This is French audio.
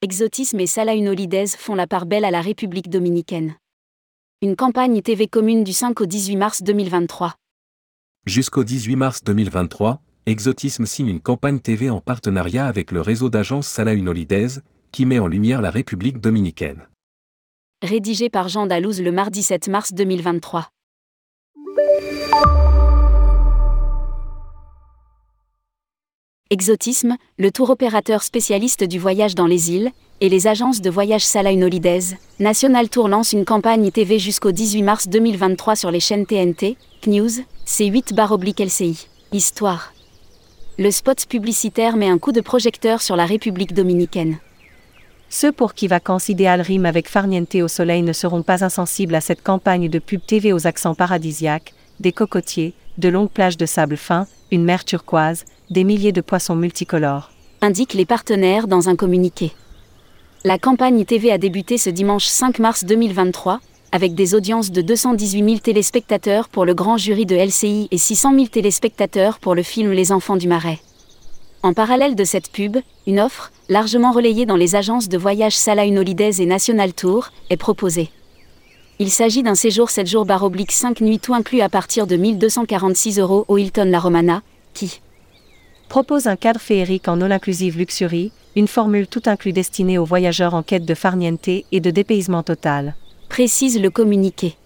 Exotisme et Salah Holidays font la part belle à la République dominicaine. Une campagne TV commune du 5 au 18 mars 2023. Jusqu'au 18 mars 2023, Exotisme signe une campagne TV en partenariat avec le réseau d'agences Salah Holidays, qui met en lumière la République dominicaine. Rédigé par Jean Dalouse le mardi 7 mars 2023. Exotisme, le tour opérateur spécialiste du voyage dans les îles, et les agences de voyage Saline Holidays, National Tour lance une campagne TV jusqu'au 18 mars 2023 sur les chaînes TNT, CNews, C8-LCI. Histoire. Le spot publicitaire met un coup de projecteur sur la République dominicaine. Ceux pour qui vacances idéales riment avec farniente au soleil ne seront pas insensibles à cette campagne de pub TV aux accents paradisiaques, des cocotiers, de longues plages de sable fin, une mer turquoise, des milliers de poissons multicolores. Indiquent les partenaires dans un communiqué. La campagne TV a débuté ce dimanche 5 mars 2023, avec des audiences de 218 000 téléspectateurs pour le grand jury de LCI et 600 000 téléspectateurs pour le film Les Enfants du Marais. En parallèle de cette pub, une offre, largement relayée dans les agences de voyage Salah Holidays et National Tour, est proposée. Il s'agit d'un séjour 7 jours baroblique 5 nuits tout inclus à partir de 1246 euros au Hilton La Romana, qui, propose un cadre féerique en all-inclusive luxury, une formule tout inclus destinée aux voyageurs en quête de farniente et de dépaysement total. Précise le communiqué.